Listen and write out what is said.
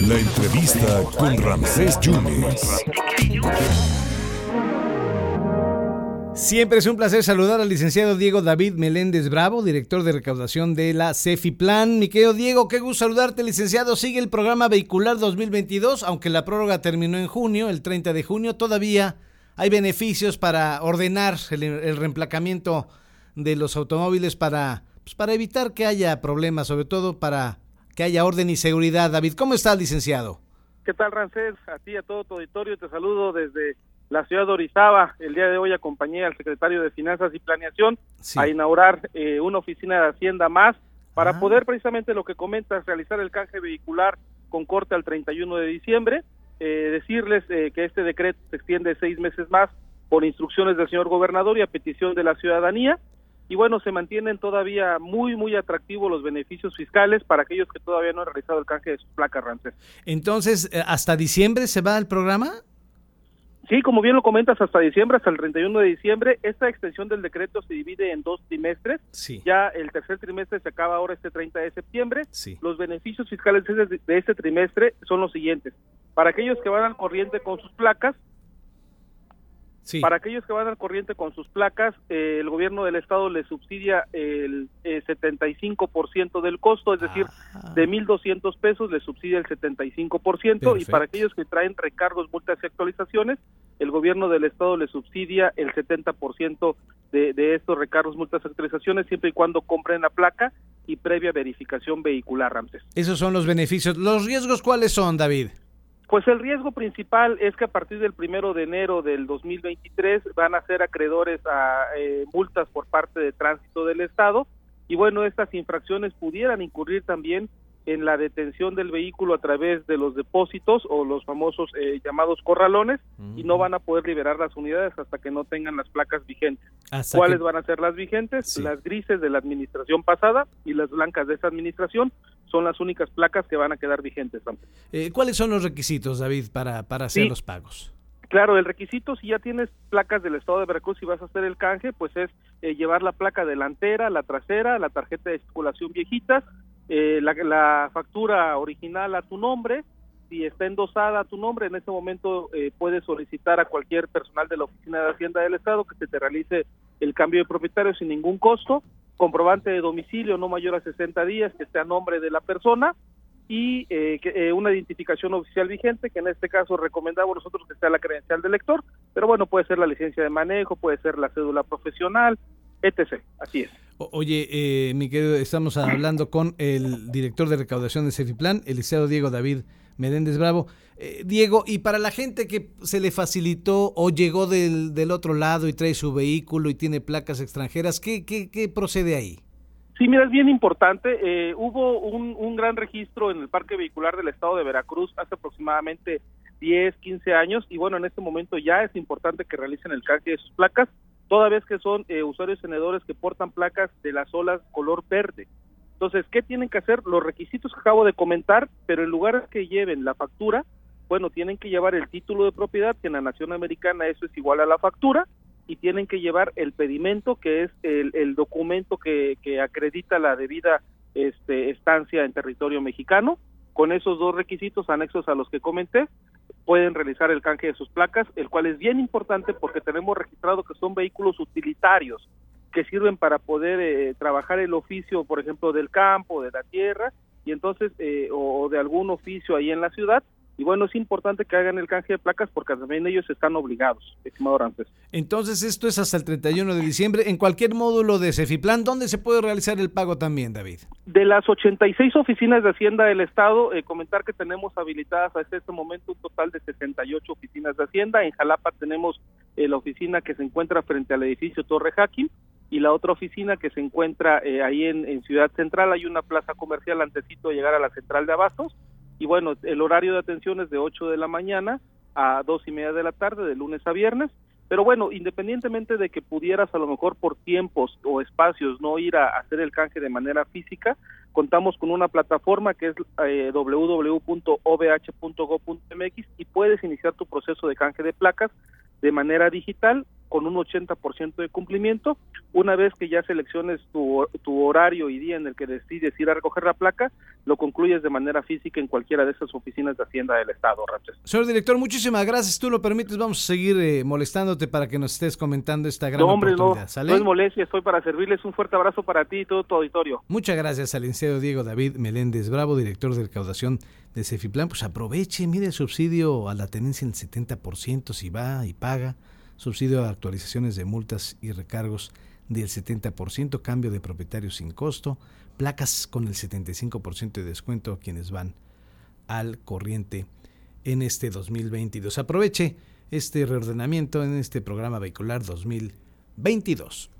La entrevista con Ramsés Yunes. Siempre es un placer saludar al licenciado Diego David Meléndez Bravo, director de recaudación de la Plan. Mi querido Diego, qué gusto saludarte, licenciado. Sigue el programa vehicular 2022, aunque la prórroga terminó en junio, el 30 de junio, todavía hay beneficios para ordenar el, el reemplacamiento de los automóviles para, pues, para evitar que haya problemas, sobre todo para que haya orden y seguridad. David, ¿cómo estás, licenciado? ¿Qué tal, Rancés? A ti, a todo tu auditorio, te saludo desde la ciudad de Orizaba. El día de hoy acompañé al secretario de Finanzas y Planeación a inaugurar eh, una oficina de Hacienda más para ah. poder precisamente lo que comentas, realizar el canje vehicular con corte al 31 de diciembre. Eh, decirles eh, que este decreto se extiende seis meses más por instrucciones del señor gobernador y a petición de la ciudadanía. Y bueno, se mantienen todavía muy, muy atractivos los beneficios fiscales para aquellos que todavía no han realizado el canje de sus placas, Rancés. Entonces, ¿hasta diciembre se va el programa? Sí, como bien lo comentas, hasta diciembre, hasta el 31 de diciembre, esta extensión del decreto se divide en dos trimestres. Sí. Ya el tercer trimestre se acaba ahora este 30 de septiembre. Los beneficios fiscales de este trimestre son los siguientes. Para aquellos que van al corriente con sus placas, para aquellos que van al corriente con sus placas, eh, el gobierno del estado le subsidia el 75% eh, del costo, es decir, ah. de 1.200 pesos le subsidia el 75%, y para aquellos que traen recargos, multas y actualizaciones, el gobierno del estado le subsidia el 70% de, de estos recargos, multas y actualizaciones, siempre y cuando compren la placa y previa verificación vehicular, Ramses. Esos son los beneficios. ¿Los riesgos cuáles son, David? Pues el riesgo principal es que a partir del primero de enero del 2023 van a ser acreedores a eh, multas por parte de tránsito del Estado y bueno, estas infracciones pudieran incurrir también en la detención del vehículo a través de los depósitos o los famosos eh, llamados corralones y no van a poder liberar las unidades hasta que no tengan las placas vigentes. ¿Cuáles van a ser las vigentes? Las grises de la administración pasada y las blancas de esa administración son las únicas placas que van a quedar vigentes. Eh, ¿Cuáles son los requisitos, David, para, para hacer los pagos? Claro, el requisito si ya tienes placas del estado de Veracruz y vas a hacer el canje, pues es eh, llevar la placa delantera, la trasera, la tarjeta de circulación viejitas, eh, la, factura original a tu nombre, si está endosada a tu nombre, en ese momento eh, puedes solicitar a cualquier personal de la Oficina de Hacienda del Estado que se te realice el cambio de propietario sin ningún costo, comprobante de domicilio no mayor a 60 días que esté a nombre de la persona y eh, eh, una identificación oficial vigente, que en este caso recomendamos nosotros que sea la credencial del lector, pero bueno, puede ser la licencia de manejo, puede ser la cédula profesional, etc. Así es. oye, eh, mi querido, estamos hablando con el director de recaudación de Cefiplan, el liceo Diego David Menéndez Bravo. Eh, Diego, y para la gente que se le facilitó o llegó del, del otro lado y trae su vehículo y tiene placas extranjeras, ¿qué, qué, qué procede ahí? Sí, mira, es bien importante. Eh, hubo un, un, gran registro en el parque vehicular del estado de Veracruz hace aproximadamente 10, 15 años y bueno, en este momento ya es importante que realicen el canje de sus placas toda vez que son eh, usuarios tenedores que portan placas de las olas color verde. Entonces, ¿qué tienen que hacer? Los requisitos que acabo de comentar, pero en lugar que lleven la factura, bueno, tienen que llevar el título de propiedad, que en la nación americana eso es igual a la factura, y tienen que llevar el pedimento, que es el, documento que, que, acredita la debida este, estancia en territorio mexicano. Con esos dos requisitos anexos a los que comenté, pueden realizar el canje de sus placas, el cual es bien importante porque tenemos registrado que son vehículos utilitarios que sirven para poder eh, trabajar el oficio, por ejemplo, del campo, de la tierra, y entonces, eh, o de algún oficio ahí en la ciudad, y bueno, es importante que hagan el canje de placas porque también ellos están obligados, estimado Rantes. Entonces, esto es hasta el 31 de diciembre. En cualquier módulo de Cefiplan, ¿dónde se puede realizar el pago también, David? De las 86 oficinas de Hacienda del Estado, eh, comentar que tenemos habilitadas hasta este momento un total de 68 oficinas de Hacienda. En Jalapa tenemos eh, la oficina que se encuentra frente al edificio Torre Hacking y la otra oficina que se encuentra eh, ahí en, en Ciudad Central. Hay una plaza comercial antesito de llegar a la central de Abastos y bueno, el horario de atención es de 8 de la mañana a dos y media de la tarde, de lunes a viernes. Pero bueno, independientemente de que pudieras a lo mejor por tiempos o espacios no ir a hacer el canje de manera física, contamos con una plataforma que es eh, y puedes iniciar tu proceso de canje de placas de manera digital con un 80% de cumplimiento. Una vez que ya selecciones tu, tu horario y día en el que decides ir a recoger la placa, lo concluyes de manera física en cualquiera de esas oficinas de Hacienda del Estado, Ramses. Señor director, muchísimas gracias. Tú lo permites, vamos a seguir eh, molestándote para que nos estés comentando esta gran no, hombre, oportunidad. No, no es molestia, estoy para servirles. Un fuerte abrazo para ti y todo tu auditorio. Muchas gracias al licenciado Diego David Meléndez Bravo, director de recaudación de Cefiplan. Pues aproveche, mire el subsidio a la tenencia en el 70% si va y paga subsidio a actualizaciones de multas y recargos del 70%, cambio de propietario sin costo, placas con el 75% de descuento a quienes van al corriente en este 2022. Aproveche este reordenamiento en este programa vehicular 2022.